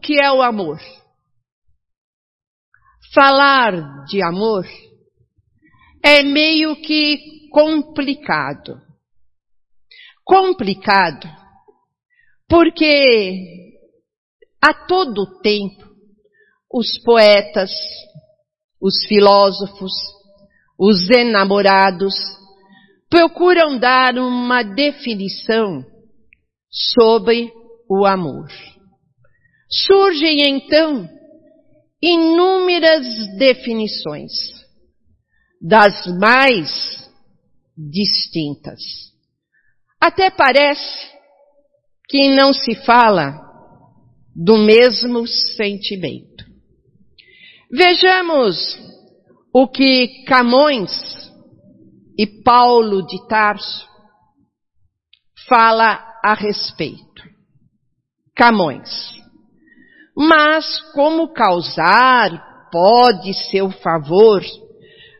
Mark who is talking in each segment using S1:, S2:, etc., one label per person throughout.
S1: que é o amor. Falar de amor é meio que complicado. Complicado porque a todo tempo os poetas, os filósofos, os enamorados procuram dar uma definição sobre o amor. Surgem então inúmeras definições, das mais distintas. Até parece que não se fala do mesmo sentimento. Vejamos o que Camões e Paulo de Tarso fala a respeito. Camões. Mas como causar pode seu favor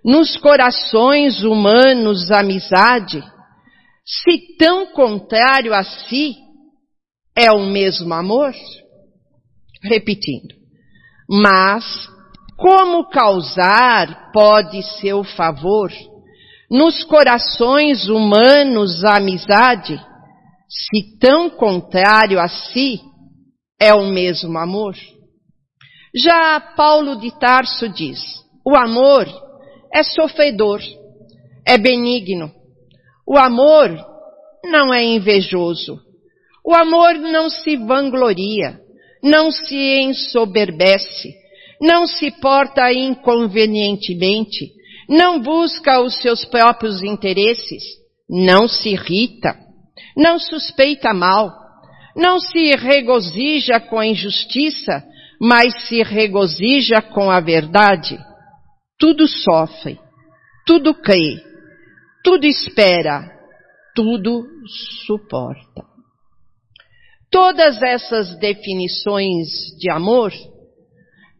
S1: nos corações humanos amizade, se tão contrário a si é o mesmo amor? Repetindo. Mas como causar pode seu favor nos corações humanos amizade, se tão contrário a si é o mesmo amor? Já Paulo de Tarso diz, o amor é sofredor, é benigno. O amor não é invejoso. O amor não se vangloria, não se ensoberbece, não se porta inconvenientemente, não busca os seus próprios interesses, não se irrita, não suspeita mal, não se regozija com a injustiça, mas se regozija com a verdade. Tudo sofre, tudo crê, tudo espera, tudo suporta. Todas essas definições de amor,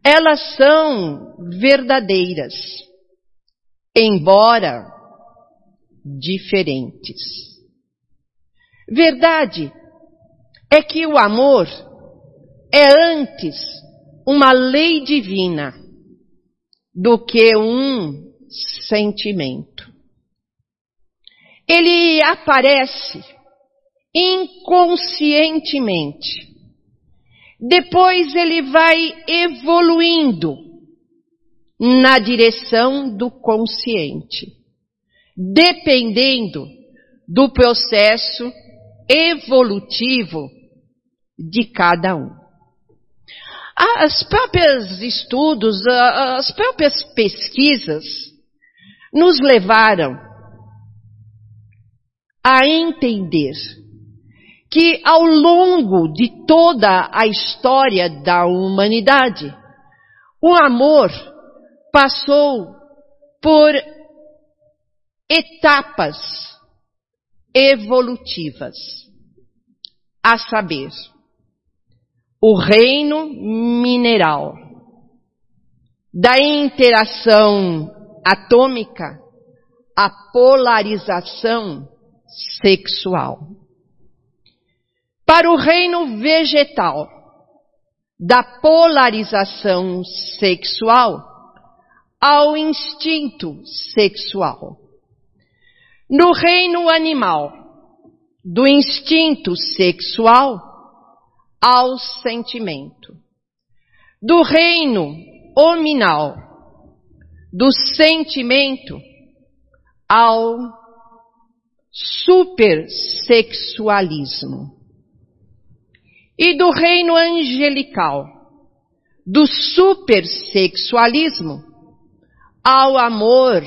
S1: elas são verdadeiras, embora diferentes. Verdade é que o amor é antes uma lei divina do que um sentimento. Ele aparece inconscientemente. Depois ele vai evoluindo na direção do consciente, dependendo do processo evolutivo de cada um. As próprias estudos, as próprias pesquisas nos levaram a entender que ao longo de toda a história da humanidade, o amor passou por etapas evolutivas, a saber, o reino mineral, da interação atômica, a polarização sexual para o reino vegetal da polarização sexual ao instinto sexual. No reino animal, do instinto sexual ao sentimento. Do reino hominal, do sentimento ao supersexualismo e do reino angelical, do supersexualismo ao amor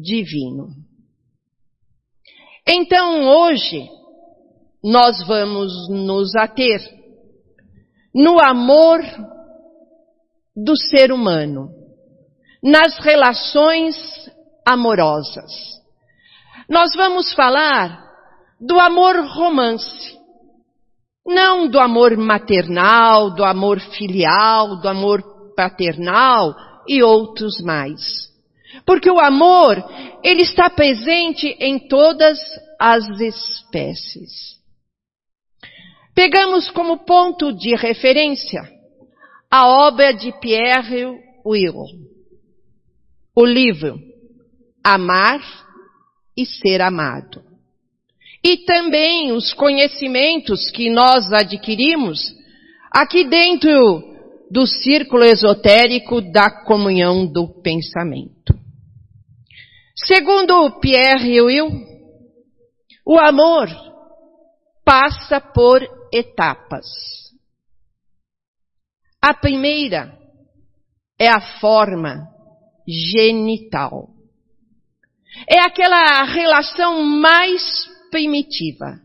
S1: divino. Então hoje nós vamos nos ater no amor do ser humano, nas relações amorosas. Nós vamos falar do amor romance, não do amor maternal, do amor filial, do amor paternal e outros mais. Porque o amor, ele está presente em todas as espécies. Pegamos como ponto de referência a obra de Pierre Will, o livro Amar e Ser Amado. E também os conhecimentos que nós adquirimos aqui dentro do círculo esotérico da comunhão do pensamento. Segundo Pierre Will, o amor passa por etapas. A primeira é a forma genital. É aquela relação mais primitiva,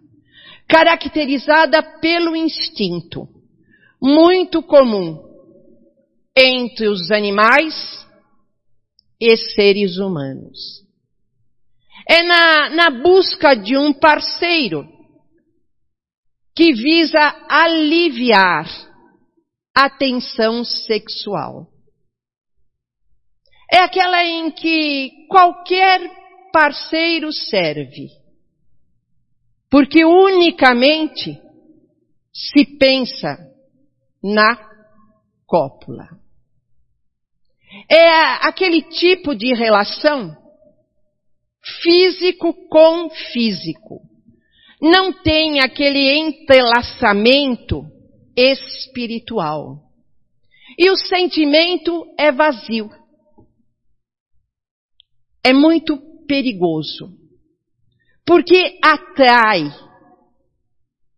S1: caracterizada pelo instinto, muito comum entre os animais e seres humanos. É na, na busca de um parceiro que visa aliviar a tensão sexual. É aquela em que qualquer parceiro serve, porque unicamente se pensa na cópula. É aquele tipo de relação físico com físico. Não tem aquele entrelaçamento espiritual. E o sentimento é vazio. É muito perigoso. Porque atrai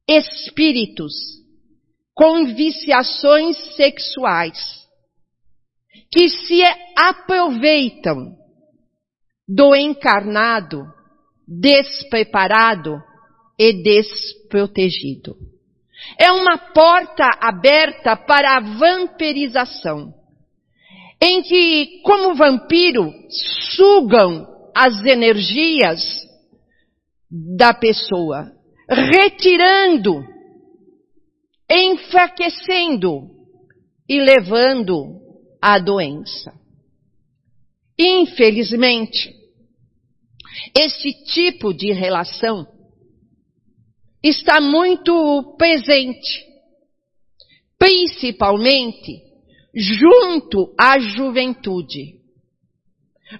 S1: espíritos com viciações sexuais que se aproveitam do encarnado despreparado e desprotegido. É uma porta aberta para a vampirização, em que, como vampiro, sugam as energias da pessoa, retirando, enfraquecendo e levando à doença. Infelizmente, esse tipo de relação está muito presente, principalmente junto à juventude,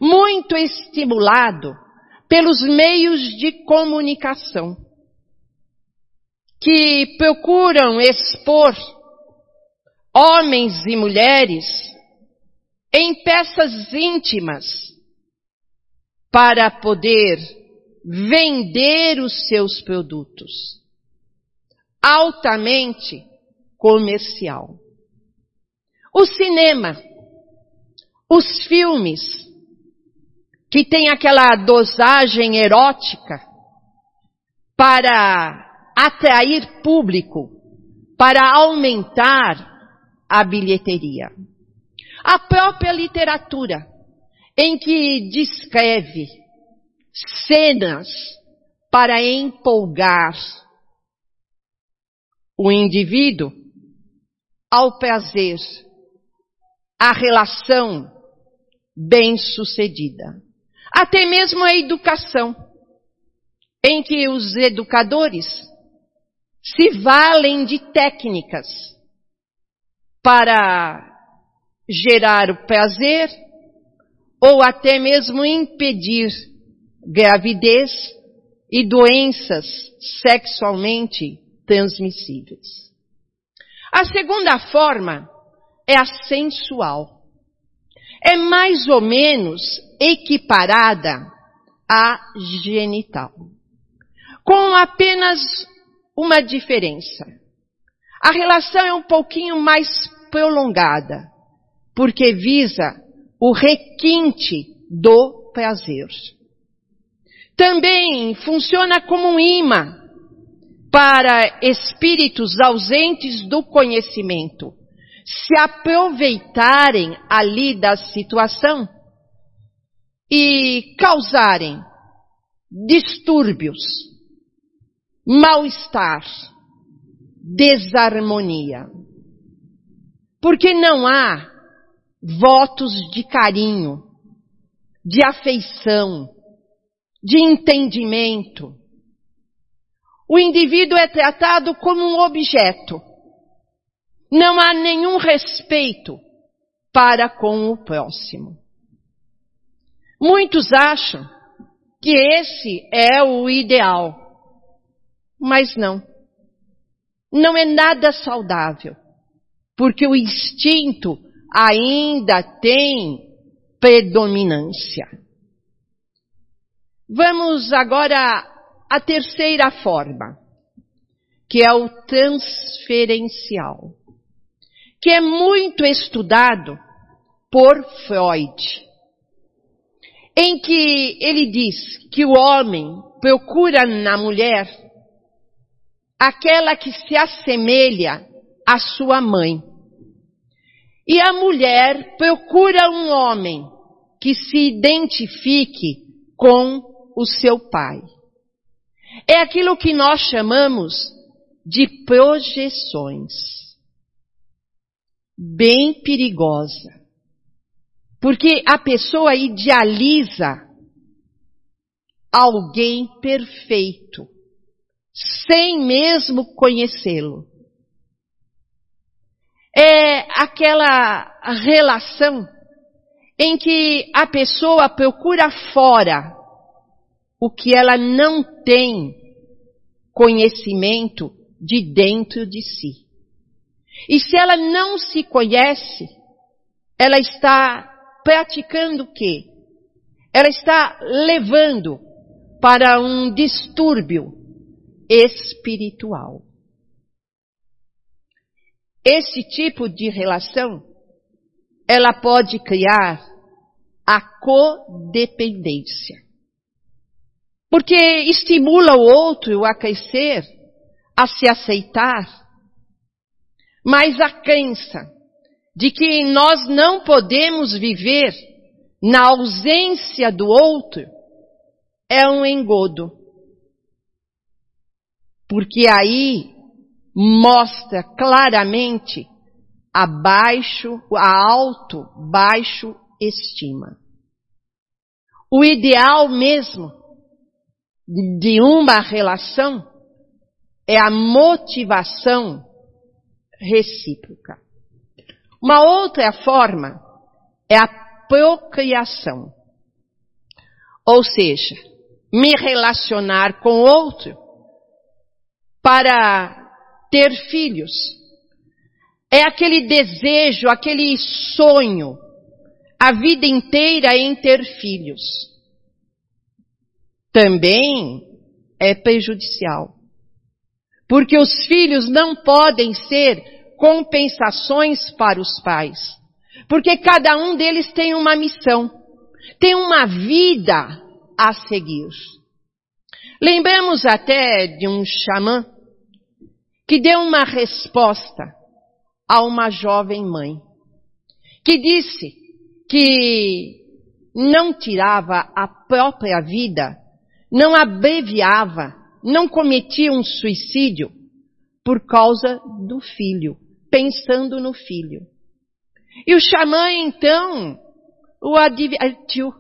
S1: muito estimulado pelos meios de comunicação, que procuram expor homens e mulheres em peças íntimas para poder vender os seus produtos. Altamente comercial. O cinema, os filmes, que tem aquela dosagem erótica para atrair público, para aumentar a bilheteria. A própria literatura, em que descreve cenas para empolgar o indivíduo ao prazer, à relação bem-sucedida. Até mesmo a educação, em que os educadores se valem de técnicas para gerar o prazer ou até mesmo impedir gravidez e doenças sexualmente transmissíveis. A segunda forma é a sensual. É mais ou menos equiparada à genital. Com apenas uma diferença. A relação é um pouquinho mais prolongada, porque visa o requinte do prazer. Também funciona como um imã para espíritos ausentes do conhecimento se aproveitarem ali da situação e causarem distúrbios, mal-estar, desarmonia. Porque não há votos de carinho, de afeição, de entendimento. o indivíduo é tratado como um objeto. Não há nenhum respeito para com o próximo. Muitos acham que esse é o ideal, mas não. Não é nada saudável, porque o instinto ainda tem predominância. Vamos agora à terceira forma, que é o transferencial, que é muito estudado por Freud, em que ele diz que o homem procura na mulher aquela que se assemelha à sua mãe. E a mulher procura um homem que se identifique com o seu pai. É aquilo que nós chamamos de projeções. Bem perigosa. Porque a pessoa idealiza alguém perfeito, sem mesmo conhecê-lo é aquela relação em que a pessoa procura fora o que ela não tem conhecimento de dentro de si. E se ela não se conhece, ela está praticando o quê? Ela está levando para um distúrbio espiritual. Esse tipo de relação, ela pode criar a codependência. Porque estimula o outro a crescer, a se aceitar, mas a crença de que nós não podemos viver na ausência do outro é um engodo. Porque aí mostra claramente a baixo, a alto, baixo estima. O ideal mesmo de uma relação é a motivação recíproca. Uma outra forma é a procriação. Ou seja, me relacionar com outro para ter filhos. É aquele desejo, aquele sonho, a vida inteira em ter filhos. Também é prejudicial. Porque os filhos não podem ser compensações para os pais. Porque cada um deles tem uma missão, tem uma vida a seguir. Lembramos até de um xamã que deu uma resposta a uma jovem mãe, que disse que não tirava a própria vida, não abreviava, não cometia um suicídio por causa do filho, pensando no filho. E o xamã então o advertiu,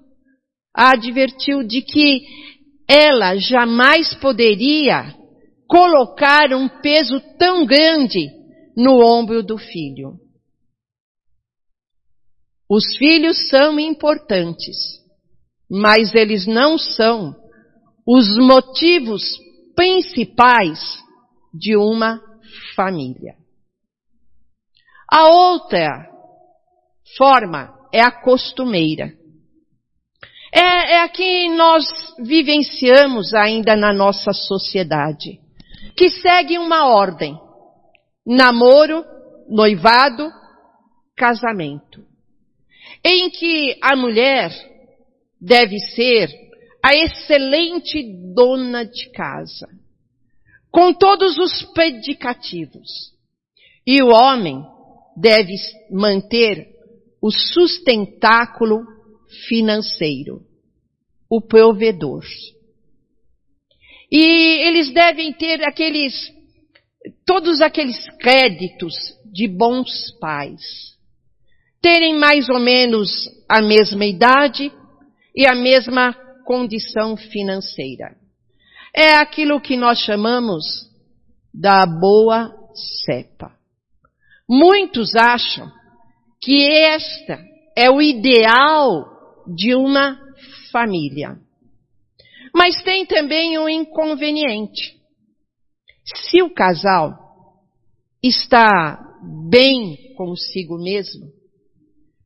S1: advertiu de que ela jamais poderia colocar um peso tão grande no ombro do filho. Os filhos são importantes, mas eles não são os motivos principais de uma família. A outra forma é a costumeira. É, é a que nós vivenciamos ainda na nossa sociedade que segue uma ordem: namoro, noivado, casamento. Em que a mulher deve ser a excelente dona de casa, com todos os predicativos. E o homem deve manter o sustentáculo financeiro, o provedor. E eles devem ter aqueles, todos aqueles créditos de bons pais. Terem mais ou menos a mesma idade e a mesma condição financeira. É aquilo que nós chamamos da boa cepa. Muitos acham que esta é o ideal de uma família. Mas tem também um inconveniente. Se o casal está bem consigo mesmo,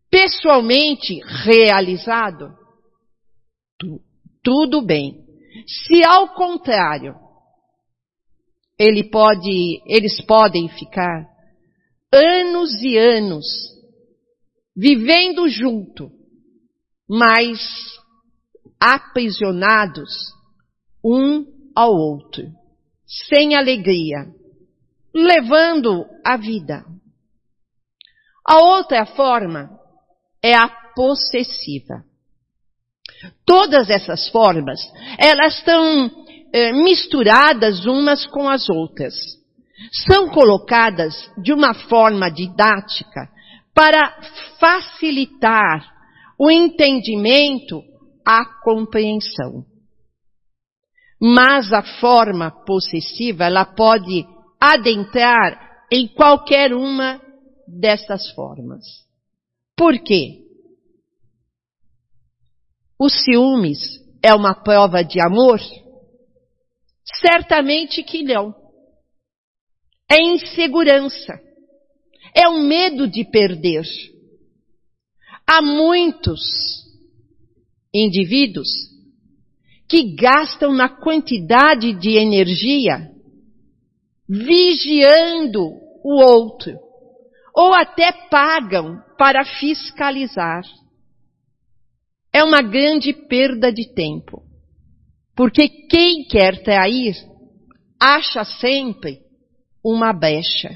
S1: pessoalmente realizado, tudo bem. Se ao contrário, ele pode, eles podem ficar anos e anos vivendo junto, mas aprisionados um ao outro, sem alegria, levando a vida. A outra forma é a possessiva. Todas essas formas, elas estão é, misturadas umas com as outras. São colocadas de uma forma didática para facilitar o entendimento, a compreensão. Mas a forma possessiva, ela pode adentrar em qualquer uma dessas formas. Por quê? O ciúmes é uma prova de amor? Certamente que não. É insegurança. É o medo de perder. Há muitos indivíduos que gastam na quantidade de energia vigiando o outro, ou até pagam para fiscalizar. É uma grande perda de tempo. Porque quem quer trair acha sempre uma brecha.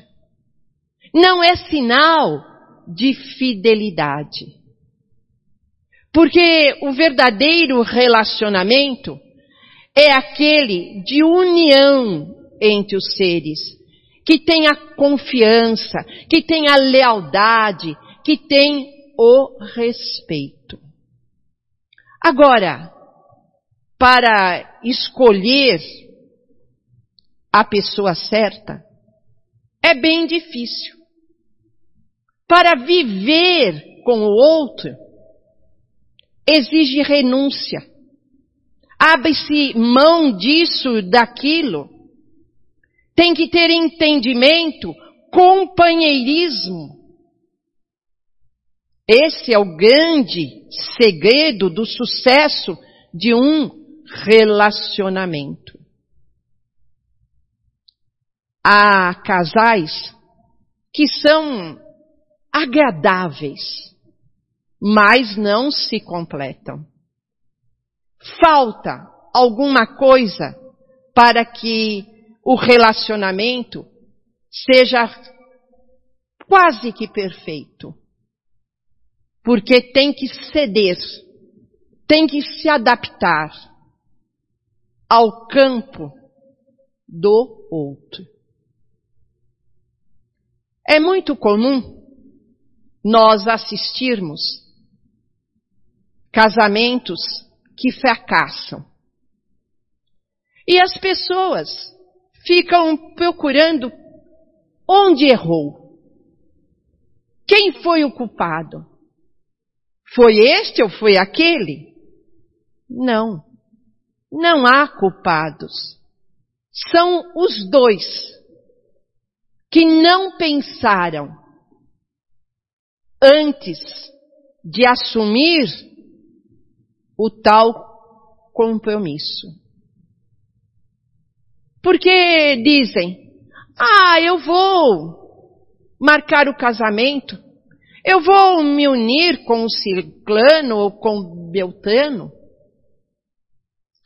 S1: Não é sinal de fidelidade. Porque o verdadeiro relacionamento é aquele de união entre os seres, que tem a confiança, que tem a lealdade, que tem o respeito. Agora, para escolher a pessoa certa é bem difícil. Para viver com o outro exige renúncia. Abre-se mão disso, daquilo. Tem que ter entendimento, companheirismo. Esse é o grande segredo do sucesso de um relacionamento. Há casais que são agradáveis, mas não se completam. Falta alguma coisa para que o relacionamento seja quase que perfeito. Porque tem que ceder, tem que se adaptar ao campo do outro. É muito comum nós assistirmos casamentos que fracassam. E as pessoas ficam procurando onde errou. Quem foi o culpado? Foi este ou foi aquele? Não. Não há culpados. São os dois que não pensaram antes de assumir o tal compromisso. Porque dizem, ah, eu vou marcar o casamento, eu vou me unir com o ciclano ou com o beltrano,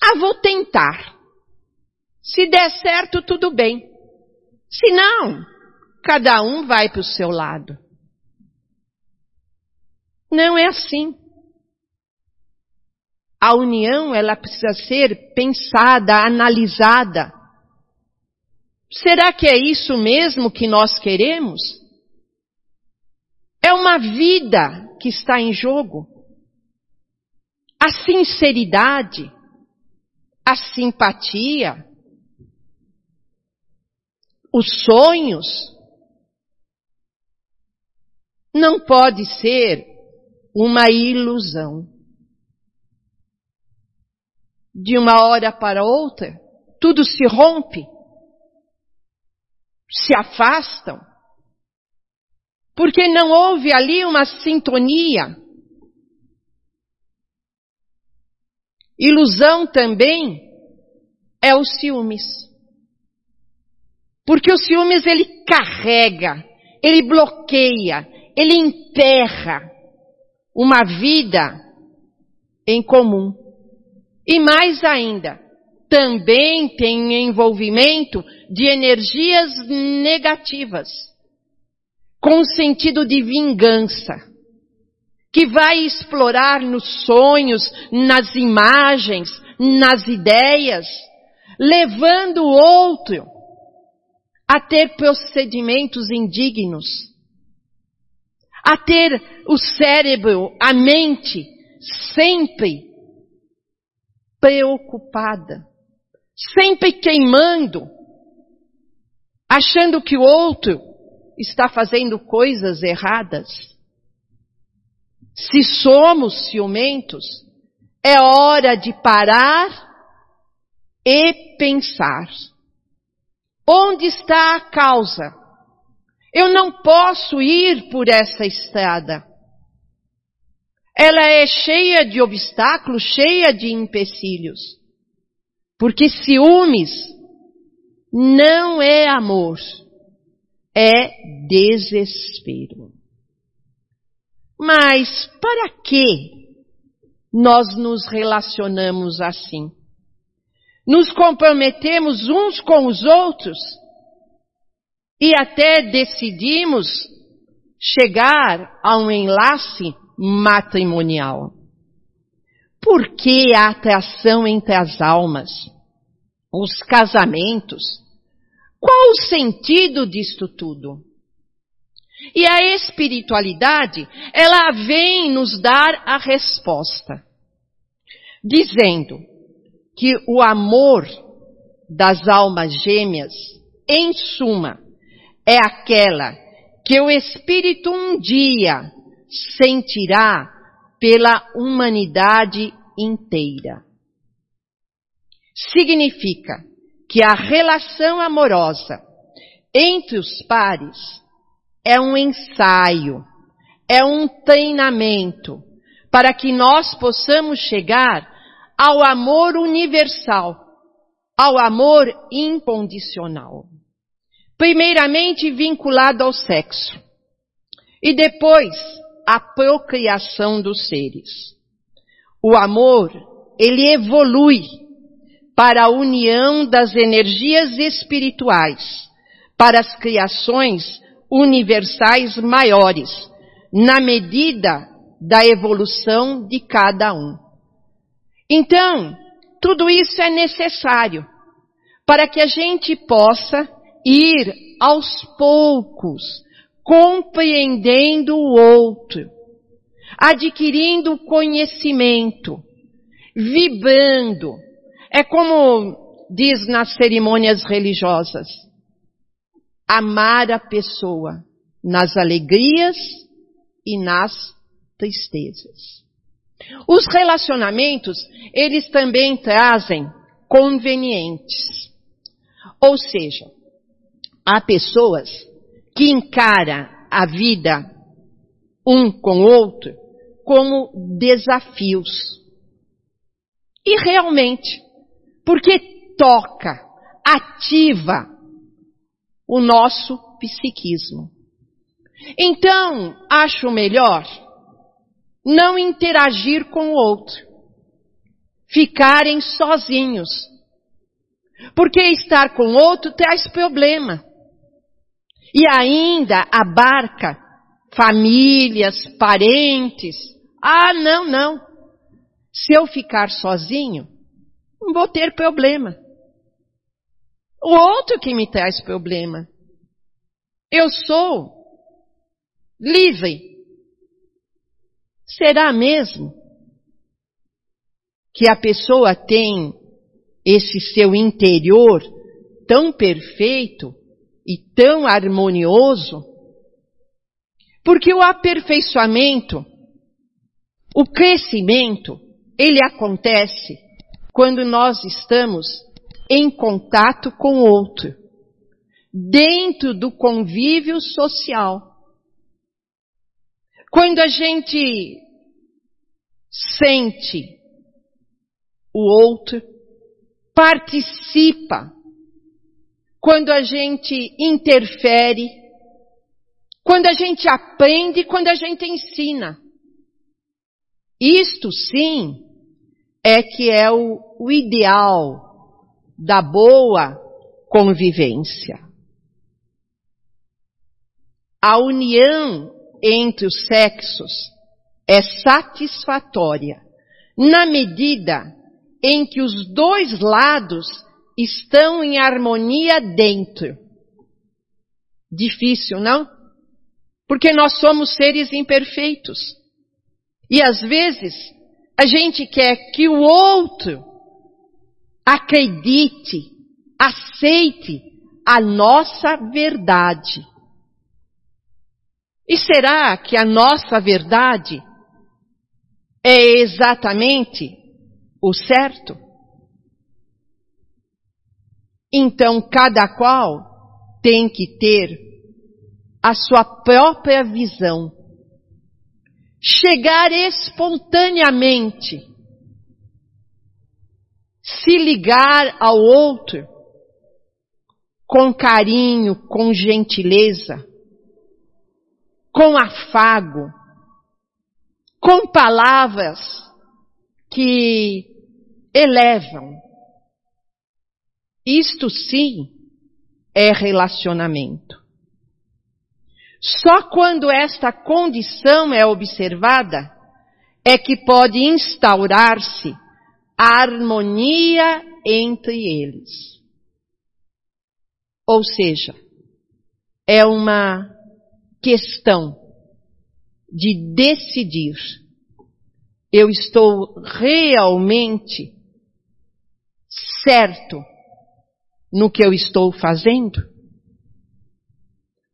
S1: ah, vou tentar. Se der certo, tudo bem. Se não, cada um vai para o seu lado. Não é assim. A união, ela precisa ser pensada, analisada. Será que é isso mesmo que nós queremos? É uma vida que está em jogo. A sinceridade, a simpatia, os sonhos, não pode ser uma ilusão. De uma hora para outra, tudo se rompe, se afastam, porque não houve ali uma sintonia. Ilusão também é o ciúmes. Porque o ciúmes ele carrega, ele bloqueia, ele enterra uma vida em comum. E mais ainda, também tem envolvimento de energias negativas, com sentido de vingança, que vai explorar nos sonhos, nas imagens, nas ideias, levando o outro a ter procedimentos indignos, a ter o cérebro, a mente sempre preocupada, sempre queimando, achando que o outro está fazendo coisas erradas. Se somos ciumentos, é hora de parar e pensar. Onde está a causa? Eu não posso ir por essa estrada. Ela é cheia de obstáculos, cheia de empecilhos. Porque ciúmes não é amor, é desespero. Mas para que nós nos relacionamos assim? nos comprometemos uns com os outros e até decidimos chegar a um enlace matrimonial. Por que a atração entre as almas? Os casamentos? Qual o sentido disto tudo? E a espiritualidade, ela vem nos dar a resposta, dizendo, que o amor das almas gêmeas, em suma, é aquela que o Espírito um dia sentirá pela humanidade inteira. Significa que a relação amorosa entre os pares é um ensaio, é um treinamento para que nós possamos chegar ao amor universal, ao amor incondicional. Primeiramente vinculado ao sexo e depois à procriação dos seres. O amor, ele evolui para a união das energias espirituais, para as criações universais maiores, na medida da evolução de cada um. Então, tudo isso é necessário para que a gente possa ir aos poucos compreendendo o outro, adquirindo conhecimento, vibrando. É como diz nas cerimônias religiosas, amar a pessoa nas alegrias e nas tristezas. Os relacionamentos, eles também trazem convenientes. Ou seja, há pessoas que encaram a vida um com o outro como desafios. E realmente, porque toca, ativa o nosso psiquismo. Então, acho melhor não interagir com o outro, ficarem sozinhos. Porque estar com outro traz problema. E ainda abarca famílias, parentes. Ah, não, não. Se eu ficar sozinho, vou ter problema. O outro que me traz problema. Eu sou livre Será mesmo que a pessoa tem esse seu interior tão perfeito e tão harmonioso, porque o aperfeiçoamento, o crescimento, ele acontece quando nós estamos em contato com o outro, dentro do convívio social. Quando a gente sente o outro, participa, quando a gente interfere, quando a gente aprende, quando a gente ensina. Isto sim é que é o, o ideal da boa convivência. A união entre os sexos é satisfatória na medida em que os dois lados estão em harmonia dentro. Difícil, não? Porque nós somos seres imperfeitos. E às vezes a gente quer que o outro acredite, aceite a nossa verdade. E será que a nossa verdade é exatamente o certo? Então, cada qual tem que ter a sua própria visão. Chegar espontaneamente. Se ligar ao outro com carinho, com gentileza, com afago, com palavras que elevam. Isto sim é relacionamento. Só quando esta condição é observada é que pode instaurar-se a harmonia entre eles. Ou seja, é uma questão de decidir. Eu estou realmente certo no que eu estou fazendo?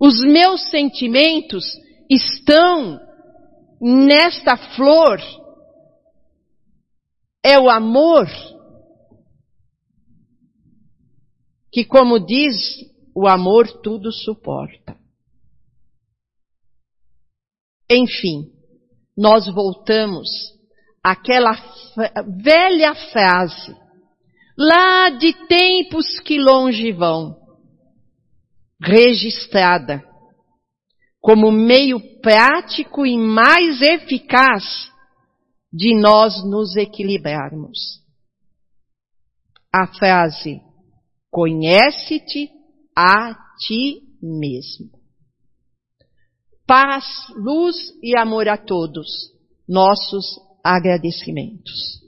S1: Os meus sentimentos estão nesta flor. É o amor que, como diz, o amor tudo suporta. Enfim, nós voltamos àquela velha frase, lá de tempos que longe vão, registrada como meio prático e mais eficaz de nós nos equilibrarmos. A frase, conhece-te a ti mesmo paz, luz e amor a todos. Nossos agradecimentos.